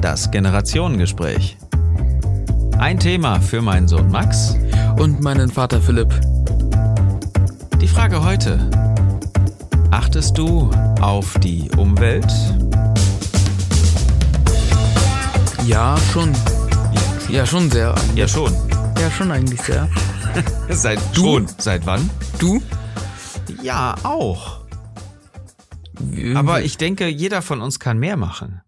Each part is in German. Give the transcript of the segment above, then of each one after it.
Das Generationengespräch. Ein Thema für meinen Sohn Max. Und meinen Vater Philipp. Die Frage heute. Achtest du auf die Umwelt? Ja, schon. Ja, schon sehr. Ja, schon. Ja, schon eigentlich sehr. Seit Du? schon. Seit wann? Du? Ja, auch. Aber ich denke, jeder von uns kann mehr machen.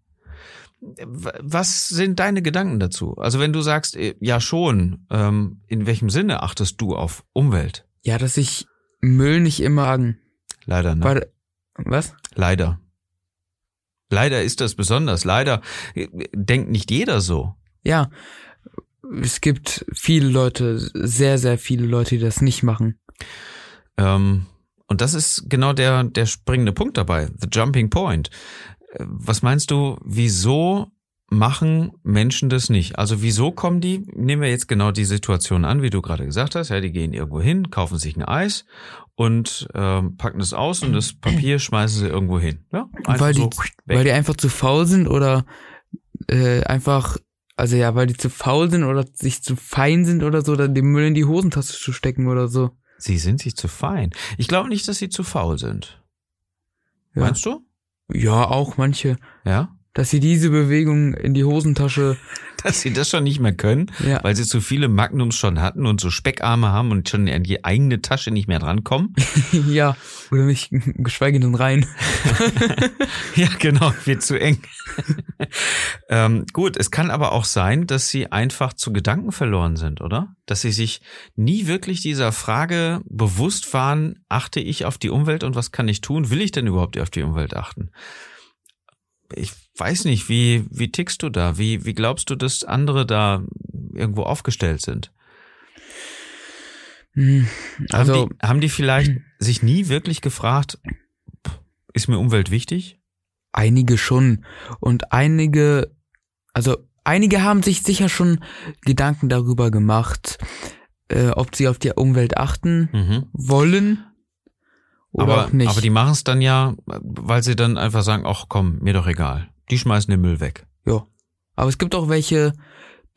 Was sind deine Gedanken dazu? Also wenn du sagst, äh, ja schon, ähm, in welchem Sinne achtest du auf Umwelt? Ja, dass ich Müll nicht immer an. Leider, ne? Was? Leider. Leider ist das besonders. Leider äh, denkt nicht jeder so. Ja, es gibt viele Leute, sehr, sehr viele Leute, die das nicht machen. Ähm, und das ist genau der, der springende Punkt dabei, the jumping point. Äh, Was meinst du, wieso machen Menschen das nicht? Also wieso kommen die, nehmen wir jetzt genau die Situation an, wie du gerade gesagt hast, ja, die gehen irgendwo hin, kaufen sich ein Eis und ähm, packen es aus und das Papier schmeißen sie irgendwo hin. Ja, Weil die- so. Weil die einfach zu faul sind oder äh, einfach, also ja, weil die zu faul sind oder sich zu fein sind oder so, dann den Müll in die Hosentasche zu stecken oder so. sie sind sich zu fein. Ich glaube nicht, dass sie zu faul sind. Ja. Meinst du? Ja, auch manche, Ja? Dass sie diese Bewegung in die Hosentasche, Dass sie das schon nicht mehr können? ja, Weil sie zu viele Magnums schon hatten und so Speckarme haben und schon an die eigene Tasche nicht mehr drankommen. ja, oder nicht, geschweige denn rein. ja, genau, wird zu eng. ähm, gut, es kann aber auch sein, dass sie einfach zu Gedanken verloren sind, oder? Dass sie sich nie wirklich dieser Frage bewusst waren, achte ich auf die Umwelt und was kann ich tun? Will ich denn überhaupt auf die Umwelt achten? Ich weiß nicht, wie, wie tickst du da? Wie, wie glaubst du, dass andere da irgendwo aufgestellt sind? Hm, Also, haben, die, haben die vielleicht sich nie wirklich gefragt, ist mir Umwelt wichtig? einige schon. Und einige, also einige haben sich sicher schon Gedanken darüber gemacht, äh, ob sie auf die Umwelt achten Mhm. wollen oder Aber, auch nicht. aber die machen es dann ja, weil sie dann einfach sagen, ach komm, mir doch egal. Die schmeißen den Müll weg. ja. Aber es gibt auch welche,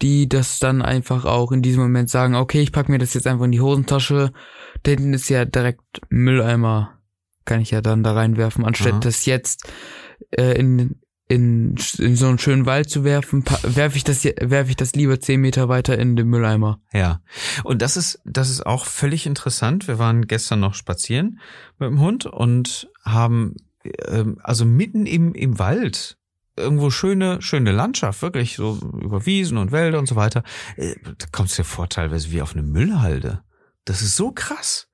die das dann einfach auch in diesem Moment sagen, okay, ich pack mir das jetzt einfach in die Hosentasche. Da hinten ist ja direkt Mülleimer, kann ich ja dann da reinwerfen, anstatt Aha. das jetzt äh, in, in, in so einen schönen Wald zu werfen, werfe ich das werfe ich das lieber zehn Meter weiter in den Mülleimer. Ja. Und das ist, das ist auch völlig interessant. Wir waren gestern noch spazieren mit dem Hund und haben, ähm, also mitten im, im Wald, irgendwo schöne, schöne Landschaft, wirklich so über Wiesen und Wälder und so weiter. Äh, Da kommst dir vor, teilweise wie auf eine Müllhalde. Das ist so krass.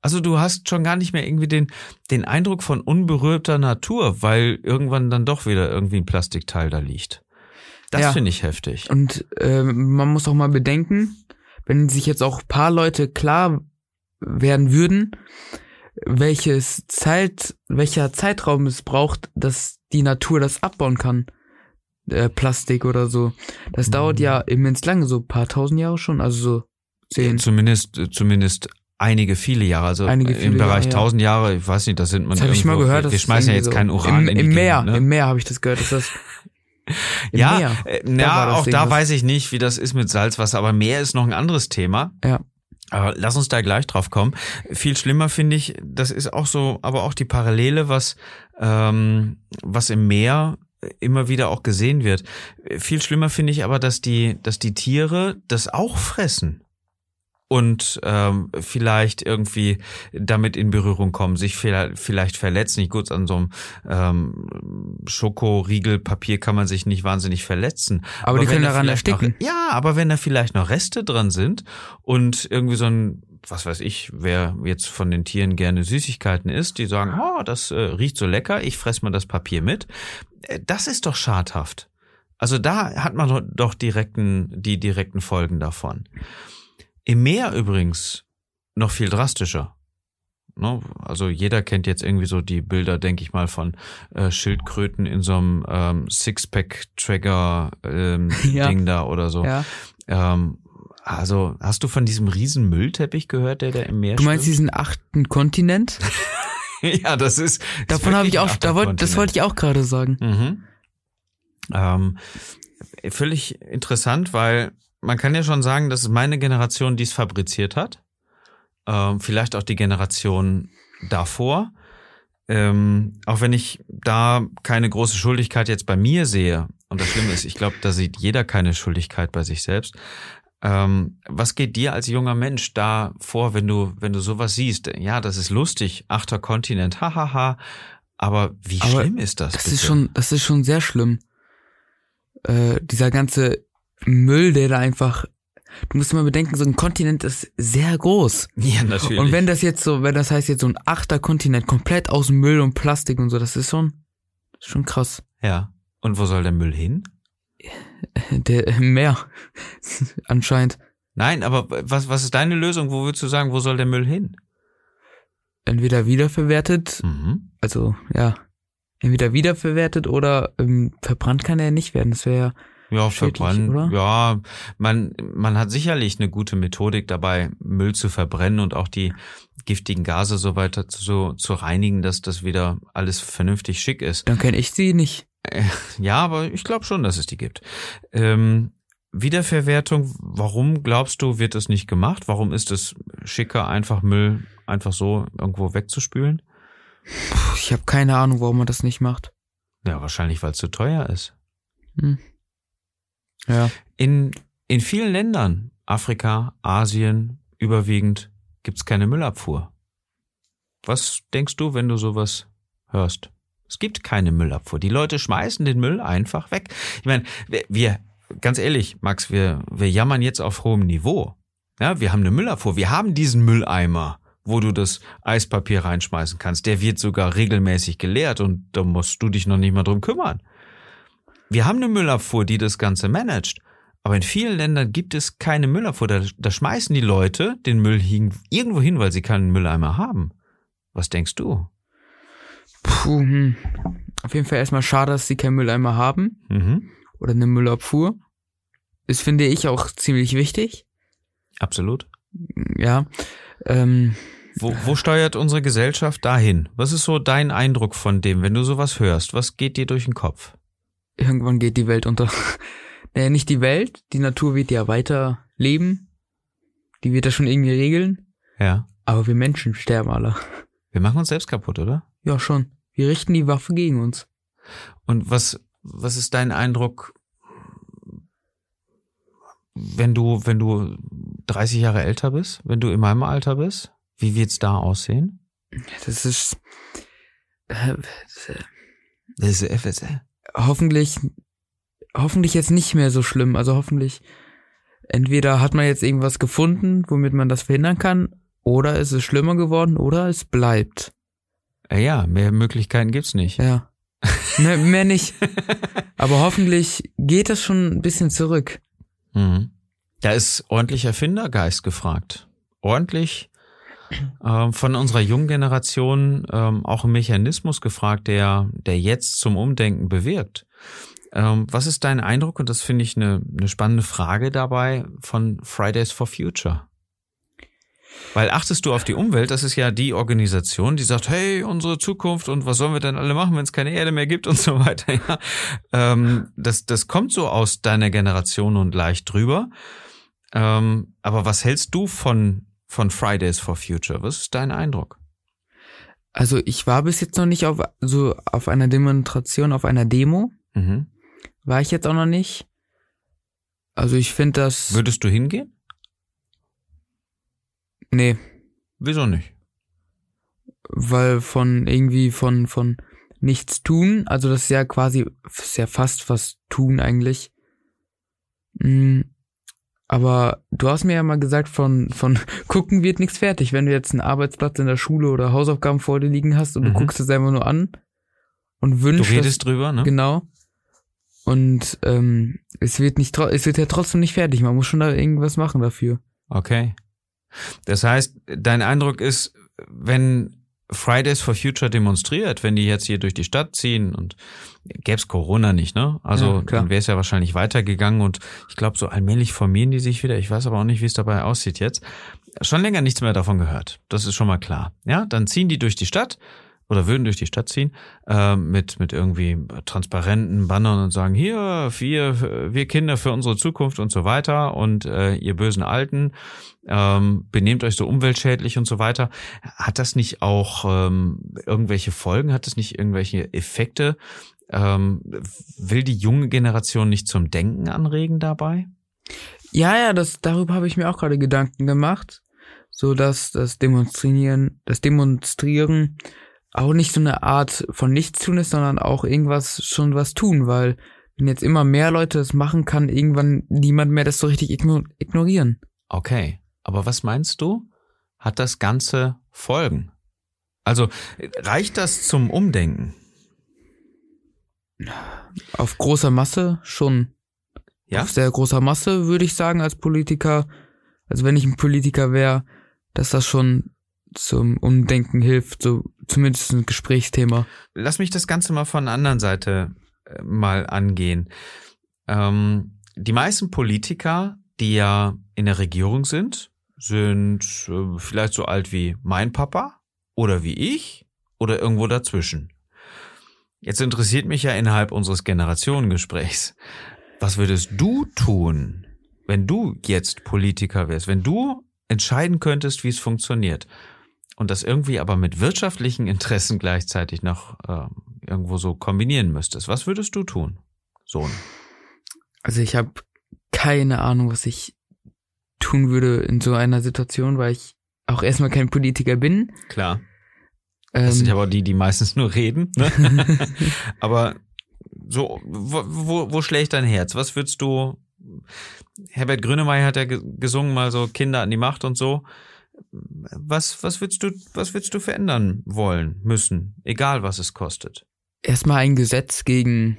Also du hast schon gar nicht mehr irgendwie den, den Eindruck von unberührter Natur, weil irgendwann dann doch wieder irgendwie ein Plastikteil da liegt. Das Ja. finde ich heftig. Und äh, man muss auch mal bedenken, wenn sich jetzt auch paar Leute klar werden würden, welches Zeit, welcher Zeitraum es braucht, dass die Natur das abbauen kann, äh, Plastik oder so. Das Mhm. dauert ja immens lange, so ein paar tausend Jahre schon, also so zehn. Zumindest, zumindest einige viele Jahre. Also Einige im Bereich Jahre, ja. tausend Jahre, ich weiß nicht, das sind man. Das habe ich mal gehört. Wir, dass wir schmeißen ja jetzt so kein Uran im, in die im Meer. Gegend, ne? Im Meer habe ich das gehört, dass das im ja, Meer. äh, Da ja, auch da irgendwas. weiß ich nicht, wie das ist mit Salzwasser, aber Meer ist noch ein anderes Thema. Ja. Aber lass uns da gleich drauf kommen. Viel schlimmer finde ich, das ist auch so, aber auch die Parallele, was, ähm, was im Meer immer wieder auch gesehen wird. Viel schlimmer finde ich aber, dass die, dass die Tiere das auch fressen und ähm, vielleicht irgendwie damit in Berührung kommen, sich vielleicht, vielleicht verletzen. Nicht gut, an so einem ähm, Schokoriegelpapier kann man sich nicht wahnsinnig verletzen. Aber, die wenn können da daran ersticken. Noch, ja, aber wenn da vielleicht noch Reste dran sind und irgendwie so ein, was weiß ich, wer jetzt von den Tieren gerne Süßigkeiten isst, die sagen, oh, das äh, riecht so lecker, ich fress mal das Papier mit. Äh, Das ist doch schadhaft. Also da hat man doch- doch direkten, die direkten Folgen davon. Im Meer übrigens noch viel drastischer. Ne? Also jeder kennt jetzt irgendwie so die Bilder, denke ich mal, von äh, Schildkröten in so einem ähm, Sixpack-Trigger-Ding Ja. da oder so. Ja. Ähm, also hast du von diesem riesen Müllteppich gehört, der da im Meer Du meinst schwimmt? diesen achten Kontinent? ja, das ist. Davon habe ich auch, da wollt, das wollte ich auch gerade sagen. Mhm. Ähm, völlig interessant, weil man kann ja schon sagen, dass es meine Generation dies fabriziert hat. Ähm, vielleicht auch die Generation davor. Ähm, auch wenn ich da keine große Schuldigkeit jetzt bei mir sehe, und das Schlimme ist, ich glaube, da sieht jeder keine Schuldigkeit bei sich selbst. Ähm, was geht dir als junger Mensch da vor, wenn du, wenn du sowas siehst? Ja, das ist lustig, achter Kontinent, hahaha. Aber wie Aber schlimm ist das? Das bitte? ist schon, das ist schon sehr schlimm. Äh, dieser ganze Müll, der da einfach. Du musst mal bedenken, so ein Kontinent ist sehr groß. Ja, natürlich. Und wenn das jetzt so, wenn das heißt jetzt so ein achter Kontinent komplett aus Müll und Plastik und so, das ist schon, schon krass. ja. Und wo soll der Müll hin? Der äh, Meer anscheinend Nein, aber was, was ist deine Lösung? Wo würdest du sagen, wo soll der Müll hin? entweder wiederverwertet, Mhm. also ja, entweder wiederverwertet oder ähm, verbrannt kann er nicht werden. Das wäre Ja, Schädlich, verbrennen. oder? Ja, man, man hat sicherlich eine gute Methodik dabei, Müll zu verbrennen und auch die giftigen Gase so weiter zu, so, zu reinigen, dass das wieder alles vernünftig schick ist. dann kenne ich sie nicht. Ja, aber ich glaube schon, dass es die gibt. Ähm, Wiederverwertung, warum glaubst du, wird es nicht gemacht? Warum ist es schicker, einfach Müll einfach so irgendwo wegzuspülen? Ich habe keine Ahnung, warum man das nicht macht. Ja, wahrscheinlich, weil es zu teuer ist. Hm. Ja. In, in vielen Ländern, Afrika, Asien, überwiegend, gibt's keine Müllabfuhr. Was denkst du, wenn du sowas hörst? Es gibt keine Müllabfuhr. Die Leute schmeißen den Müll einfach weg. Ich meine, wir, ganz ehrlich, Max, wir, wir jammern jetzt auf hohem Niveau. Ja, wir haben eine Müllabfuhr. Wir haben diesen Mülleimer, wo du das Eispapier reinschmeißen kannst. Der wird sogar regelmäßig geleert und da musst du dich noch nicht mal drum kümmern. Wir haben eine Müllabfuhr, die das Ganze managt. Aber in vielen Ländern gibt es keine Müllabfuhr. Da, da schmeißen die Leute den Müll hin, irgendwo hin, weil sie keinen Mülleimer haben. Was denkst du? Puh, hm. Auf jeden Fall erstmal schade, dass sie keinen Mülleimer haben Mhm. oder eine Müllabfuhr. Das finde ich auch ziemlich wichtig. Absolut. Ja. Ähm, Wo, wo steuert unsere Gesellschaft dahin? Was ist so dein Eindruck von dem, wenn du sowas hörst? Was geht dir durch den Kopf? Irgendwann geht die Welt unter. naja, nicht die Welt, die Natur wird ja weiter leben. Die wird das schon irgendwie regeln. Ja. Aber wir Menschen sterben alle. Wir machen uns selbst kaputt, oder? Ja, schon. Wir richten die Waffe gegen uns. Und was, was ist dein Eindruck, wenn du, wenn du 30 Jahre älter bist, wenn du in meinem Alter bist? Wie wird's da aussehen? Das ist äh, Das ist FSL. Hoffentlich, hoffentlich jetzt nicht mehr so schlimm. Also hoffentlich, entweder hat man jetzt irgendwas gefunden, womit man das verhindern kann, oder ist es schlimmer geworden, oder es bleibt. Äh, Ja, mehr Möglichkeiten gibt's nicht. Ja. mehr, mehr nicht. Aber hoffentlich geht das schon ein bisschen zurück. Mhm. Da ist ordentlich Erfindergeist gefragt. Ordentlich ähm, von unserer jungen Generation ähm, auch ein Mechanismus gefragt, der, der jetzt zum Umdenken bewirkt. Ähm, was ist dein Eindruck? Und das finde ich eine, eine spannende Frage dabei von Fridays for Future. Weil achtest du auf die Umwelt, das ist ja die Organisation, die sagt, hey, unsere Zukunft und was sollen wir denn alle machen, wenn es keine Erde mehr gibt und so weiter. Ja. Ähm, das, das kommt so aus deiner Generation und leicht drüber. Ähm, aber was hältst du von, von Fridays for Future? Was ist dein Eindruck? Also ich war bis jetzt noch nicht auf so auf einer Demonstration, auf einer Demo. Mhm. War ich jetzt auch noch nicht. Also ich finde das. Würdest du hingehen? nee, Wieso nicht? weil von irgendwie von von nichts tun, also das ist ja quasi ist ja fast was tun eigentlich. Mm, aber du hast mir ja mal gesagt, von von gucken wird nichts fertig. Wenn du jetzt einen Arbeitsplatz in der Schule oder Hausaufgaben vor dir liegen hast und Mhm. du guckst es einfach nur an und Du wünschst, dass- redest drüber, ne? Genau. Und ähm, es wird nicht, es wird ja trotzdem nicht fertig. Man muss schon da irgendwas machen dafür. Okay. Das heißt, dein Eindruck ist, wenn Fridays for Future demonstriert, wenn die jetzt hier durch die Stadt ziehen und gäb's Corona nicht, ne? Also Ja, dann wäre es ja wahrscheinlich weitergegangen und ich glaube, so allmählich formieren die sich wieder. Ich weiß aber auch nicht, wie es dabei aussieht jetzt. Schon länger nichts mehr davon gehört. Das ist schon mal klar. Ja, dann ziehen die durch die Stadt oder würden durch die Stadt ziehen äh, mit mit irgendwie transparenten Bannern und sagen hier wir wir Kinder für unsere Zukunft und so weiter und äh, ihr bösen Alten ähm, benehmt euch so umweltschädlich und so weiter. Hat das nicht auch ähm, irgendwelche Folgen? Hat das nicht irgendwelche Effekte? Ähm, will die junge Generation nicht zum Denken anregen dabei? Ja, ja, das darüber habe ich mir auch gerade Gedanken gemacht, so dass das Demonstrieren, das Demonstrieren auch nicht so eine Art von nichts tun ist, sondern auch irgendwas schon was tun, weil wenn jetzt immer mehr Leute das machen, kann irgendwann niemand mehr das so richtig igno- ignorieren. Okay, aber was meinst du? Hat das Ganze Folgen? Also reicht das zum Umdenken? Auf großer Masse schon. Ja? Auf sehr großer Masse würde ich sagen als Politiker, also wenn ich ein Politiker wäre, dass das schon zum Umdenken hilft, so zumindest ein Gesprächsthema. Lass mich das Ganze mal von der anderen Seite äh, mal angehen. Ähm, die meisten Politiker, die ja in der Regierung sind, sind äh, vielleicht so alt wie mein Papa oder wie ich oder irgendwo dazwischen. Jetzt interessiert mich ja innerhalb unseres Generationengesprächs, was würdest du tun, wenn du jetzt Politiker wärst, wenn du entscheiden könntest, wie es funktioniert und das irgendwie aber mit wirtschaftlichen Interessen gleichzeitig noch äh, irgendwo so kombinieren müsstest? Was würdest du tun, Sohn? Also ich habe keine Ahnung, was ich tun würde in so einer Situation, weil ich auch erstmal kein Politiker bin. Klar. Das sind ja Ähm, aber die, die meistens nur reden. Ne? aber so, wo, wo, wo schlägt dein Herz? Was würdest du? Herbert Grönemeyer hat ja ge- gesungen mal so Kinder an die Macht und so. Was, was würdest du, was würdest du verändern wollen, müssen, egal was es kostet? erstmal ein Gesetz gegen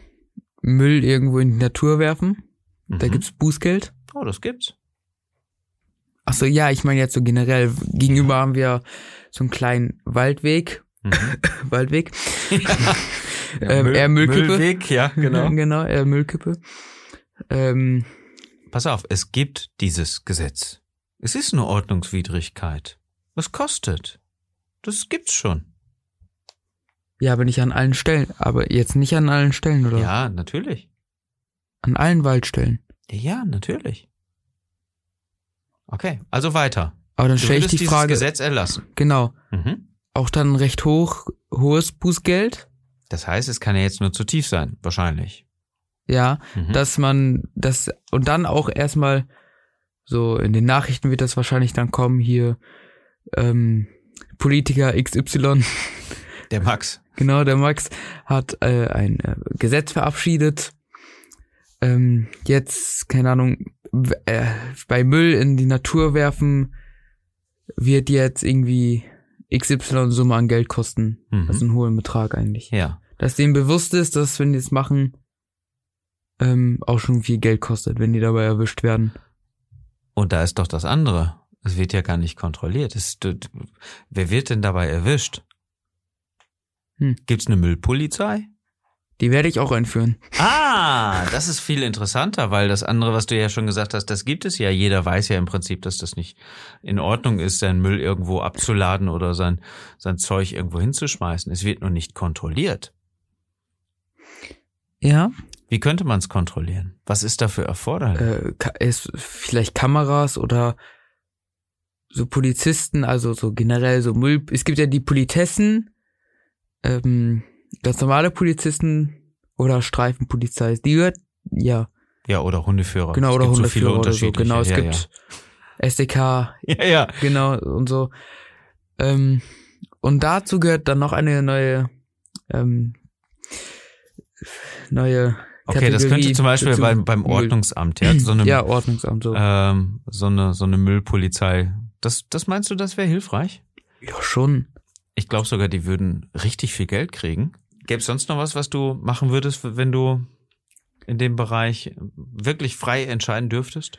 Müll irgendwo in die Natur werfen. Da Mhm. gibt's Bußgeld. Oh, das gibt's. Ach so, ja, ich meine jetzt so generell. Gegenüber haben wir so einen kleinen Waldweg. Mhm. Waldweg. Ja, Ähm, eher Müllkippe. Müllweg, ja, genau. genau, äh, Müllkippe. Ähm, Pass auf, es gibt dieses Gesetz. Es ist eine Ordnungswidrigkeit. Es kostet. Das gibt's schon. ja, aber nicht an allen Stellen. Aber jetzt nicht an allen Stellen, oder? Ja, natürlich. An allen Waldstellen. Ja, natürlich. Okay, also weiter. Aber dann stelle ich die Frage. Gesetz erlassen. Genau. Mhm. Auch dann recht hoch, hohes Bußgeld. Das heißt, es kann ja jetzt nur zu tief sein, wahrscheinlich. Ja, Mhm. dass man das und dann auch erstmal so in den Nachrichten wird das wahrscheinlich dann kommen hier ähm, Politiker XY Der Max. genau der Max hat äh, ein äh, Gesetz verabschiedet ähm, jetzt keine Ahnung äh, bei Müll in die Natur werfen wird jetzt irgendwie XY Summe an Geld kosten Mhm. also einen hohen Betrag eigentlich Ja. dass denen bewusst ist, dass wenn die es machen, ähm, auch schon viel Geld kostet, wenn die dabei erwischt werden. Und da ist doch das andere. Es wird ja gar nicht kontrolliert. Es, wer wird denn dabei erwischt? Hm. Gibt's eine Müllpolizei? Die werde ich auch einführen. Ah, das ist viel interessanter, weil das andere, was du ja schon gesagt hast, das gibt es ja. Jeder weiß ja im Prinzip, dass das nicht in Ordnung ist, seinen Müll irgendwo abzuladen oder sein, sein Zeug irgendwo hinzuschmeißen. Es wird nur nicht kontrolliert. Ja. Wie könnte man es kontrollieren? Was ist dafür erforderlich? Äh, es vielleicht Kameras oder so Polizisten, also so generell so Müll. Es gibt ja die Politessen, ähm, ganz normale Polizisten oder Streifenpolizei. Die gehört, ja, ja, oder Hundeführer. genau, Es oder gibt so viele Hundeführer oder so. Genau, es ja, gibt SDK, Ja. ja, ja. Genau, und so. Ähm, und dazu gehört dann noch eine neue, ähm, neue Okay, das Kategorie könnte zum Beispiel dazu. beim, beim. Ordnungsamt, ja, so eine, ja, Ordnungsamt, so. ähm, so eine, so eine Müllpolizei. Das, das meinst du, das wäre hilfreich? ja, schon. Ich glaube sogar, die würden richtig viel Geld kriegen. Gäbe es sonst noch was, was du machen würdest, wenn du in dem Bereich wirklich frei entscheiden dürftest?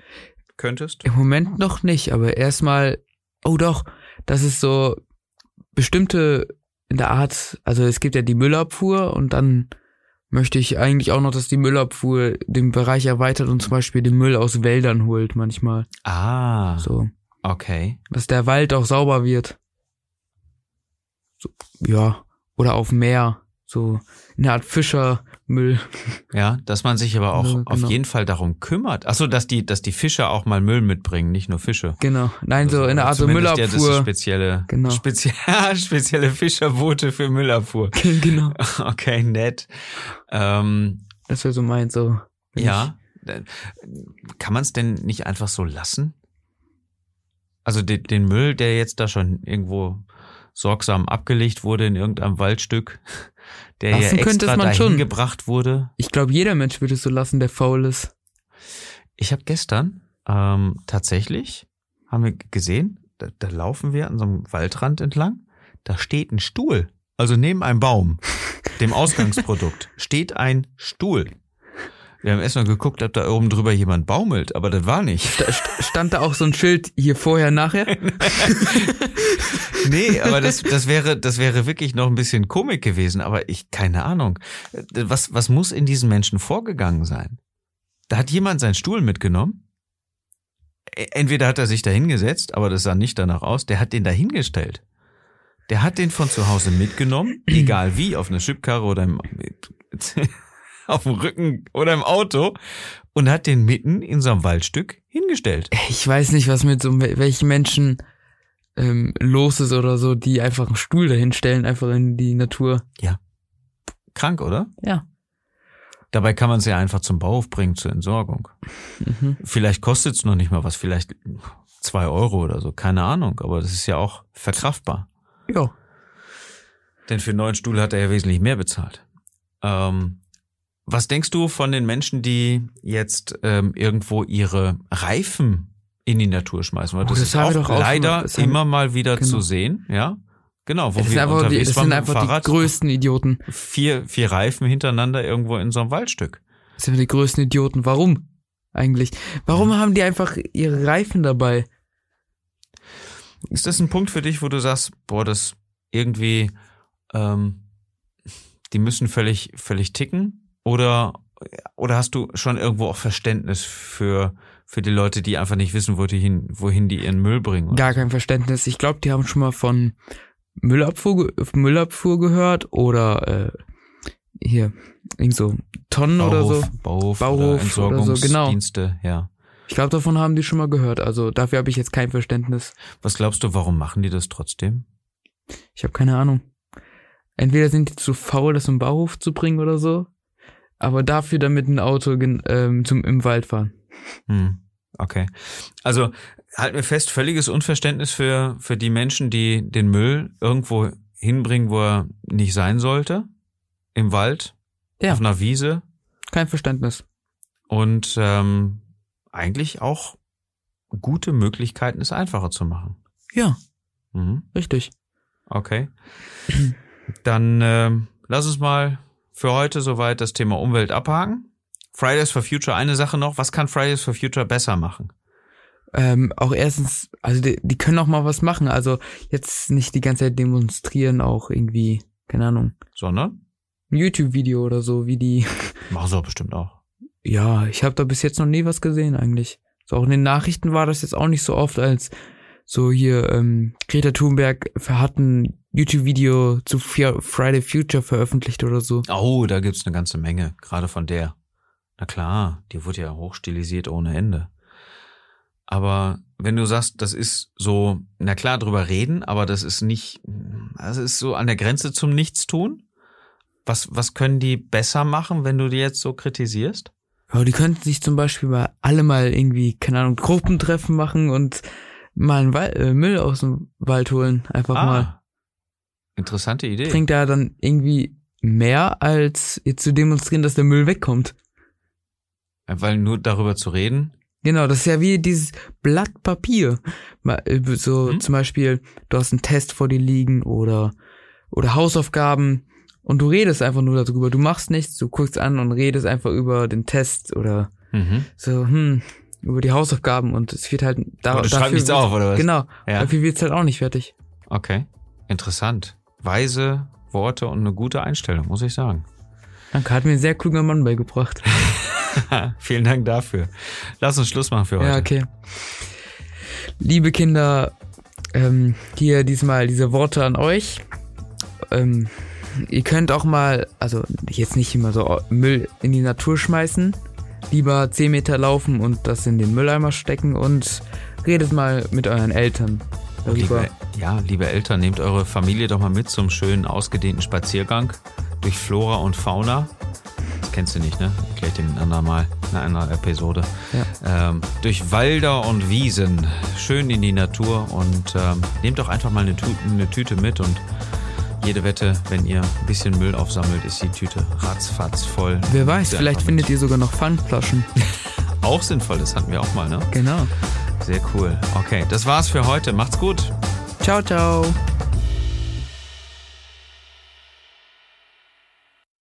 Könntest? Im Moment noch nicht, aber erstmal, oh doch, das ist so bestimmte in der Art, also es gibt ja die Müllabfuhr und dann möchte ich eigentlich auch noch, dass die Müllabfuhr den Bereich erweitert und zum Beispiel den Müll aus Wäldern holt manchmal. Ah, So, okay. dass der Wald auch sauber wird. So, ja. oder auf Meer, so eine Art Fischermüll. Ja, dass man sich aber auch Ja, auf genau. jeden Fall darum kümmert. Achso, dass die, dass die Fischer auch mal Müll mitbringen, nicht nur Fische. Genau. Nein, so in einer Art so Zumindest, Ja, das ist Müllabfuhr. spezielle, Genau. speziell, spezielle Fischerboote für Müllabfuhr. genau. Okay, nett. Ähm, Das wäre so meins, so. ja, Äh, kann man es denn nicht einfach so lassen? Also den, den Müll, der jetzt da schon irgendwo sorgsam abgelegt wurde in irgendeinem Waldstück, der Lassen ja könnte extra dahin schon. gebracht wurde. Ich, ich glaube, jeder Mensch würde es so lassen, der faul ist. Ich habe gestern ähm, tatsächlich, haben wir gesehen, da, da laufen wir an so einem Waldrand entlang, da steht ein Stuhl. Also neben einem Baum, dem Ausgangsprodukt, steht ein Stuhl. Wir haben erstmal geguckt, ob da oben drüber jemand baumelt, aber das war nicht. Da st- stand da auch so ein Schild hier vorher, nachher? Nee, aber das, das wäre, das wäre wirklich noch ein bisschen Komik gewesen, aber ich, keine Ahnung. Was, was muss in diesen Menschen vorgegangen sein? Da hat jemand seinen Stuhl mitgenommen. E- Entweder hat er sich da hingesetzt, aber das sah nicht danach aus, der hat den da hingestellt. Der hat den von zu Hause mitgenommen, egal wie, auf einer Schubkarre oder im, auf dem Rücken oder im Auto und hat den mitten in so einem Waldstück hingestellt. Ich weiß nicht, was mit so welchen Menschen ähm, los ist oder so, die einfach einen Stuhl dahin stellen, einfach in die Natur. Krank, oder? Ja. Dabei kann man es ja einfach zum Bauhof bringen zur Entsorgung. Mhm. Vielleicht kostet es noch nicht mal was, vielleicht zwei Euro oder so, keine Ahnung, aber das ist ja auch verkraftbar. Ja. Denn für einen neuen Stuhl hat er ja wesentlich mehr bezahlt. Ähm, was denkst du von den Menschen, die jetzt ähm, irgendwo ihre Reifen in die Natur schmeißen? Weil Oh, das, das ist auch doch auch leider haben- immer mal wieder Genau. zu sehen, ja? Genau, wo Das, sind wir einfach die, unterwegs das waren sind einfach Fahrrad, die größten Idioten. vier, vier Reifen hintereinander irgendwo in so einem Waldstück. Das sind die größten Idioten. Warum? Eigentlich. Warum haben die einfach ihre Reifen dabei? Ist das ein Punkt für dich, wo du sagst, boah, das irgendwie, ähm, die müssen völlig, völlig ticken? Oder, oder hast du schon irgendwo auch Verständnis für, für die Leute, die einfach nicht wissen, wo die hin, wohin die ihren Müll bringen? Gar kein Verständnis. Ich glaube, die haben schon mal von Müllabfuhr, Müllabfuhr gehört oder äh, hier, irgend so Tonnen oder so. Bauhof, Bauhof oder oder so, genau. Entsorgungsdienste, ja. Ich glaube, davon haben die schon mal gehört. Also dafür habe ich jetzt kein Verständnis. Was glaubst du, warum machen die das trotzdem? Ich habe keine Ahnung. Entweder sind die zu faul, das zum Bauhof zu bringen oder so, aber dafür damit ein Auto gen- ähm, zum im Wald fahren. Hm, okay. Also halt mir fest, völliges Unverständnis für, für die Menschen, die den Müll irgendwo hinbringen, wo er nicht sein sollte. Im Wald, Ja. auf einer Wiese Kein Verständnis. und ähm, eigentlich auch gute Möglichkeiten, es einfacher zu machen. Ja, Mhm. richtig. Okay. Dann ähm, lass uns mal für heute soweit das Thema Umwelt abhaken. Fridays for Future, eine Sache noch. Was kann Fridays for Future besser machen? Ähm, auch erstens, also die, die können auch mal was machen. Also jetzt nicht die ganze Zeit demonstrieren, auch irgendwie, keine Ahnung, Sondern? ein YouTube-Video oder so, wie die. Machen sie doch bestimmt auch. Ja, ich habe da bis jetzt noch nie was gesehen eigentlich. So auch in den Nachrichten war das jetzt auch nicht so oft, als so hier ähm, Greta Thunberg hat ein YouTube-Video zu Friday Future veröffentlicht oder so. Oh, da gibt's eine ganze Menge, gerade von der. Na klar, die wurde ja hochstilisiert ohne Ende. Aber wenn du sagst, das ist so, na klar, drüber reden, aber das ist nicht, das ist so an der Grenze zum Nichtstun. Was, was können die besser machen, wenn du die jetzt so kritisierst? Ja, die könnten sich zum Beispiel mal alle mal irgendwie, keine Ahnung, Gruppentreffen machen und mal einen Wal äh, Müll aus dem Wald holen. Einfach mal. Ah, interessante Idee. Bringt da dann irgendwie mehr, als jetzt zu demonstrieren, dass der Müll wegkommt. Weil nur darüber zu reden, Genau, das ist ja wie dieses Blatt Papier. Mal, äh, So Hm. zum Beispiel, du hast einen Test vor dir liegen oder, oder Hausaufgaben und du redest einfach nur darüber. Du machst nichts, du guckst an und redest einfach über den Test oder mhm. so, hm, über die Hausaufgaben und es wird halt da, Aber du schreibst nichts auf, oder was? Genau, Ja. dafür wird's halt auch nicht fertig. Okay, interessant. Weise Worte und eine gute Einstellung, muss ich sagen. Danke, hat mir ein sehr kluger Mann beigebracht. Vielen Dank dafür. Lass uns Schluss machen für heute. Ja, okay. Liebe Kinder, ähm, hier diesmal diese Worte an euch. Ähm, ihr könnt auch mal, also jetzt nicht immer so Müll in die Natur schmeißen, lieber 10 Meter laufen und das in den Mülleimer stecken und redet mal mit euren Eltern darüber. Liebe, ja, liebe Eltern, nehmt eure Familie doch mal mit zum schönen ausgedehnten Spaziergang durch Flora und Fauna. Das kennst du nicht, ne? Erklär ich dir ein andermal in einer Episode. Ja. Ähm, durch Wälder und Wiesen, schön in die Natur und ähm, nehmt doch einfach mal eine, Tü eine Tüte mit und jede Wette, wenn ihr ein bisschen Müll aufsammelt, ist die Tüte ratzfatz voll. Wer weiß, vielleicht findet ihr sogar noch Pfandflaschen. Auch sinnvoll, das hatten wir auch mal, ne? genau. Sehr cool. Okay, das war's für heute. Macht's gut. Ciao, ciao.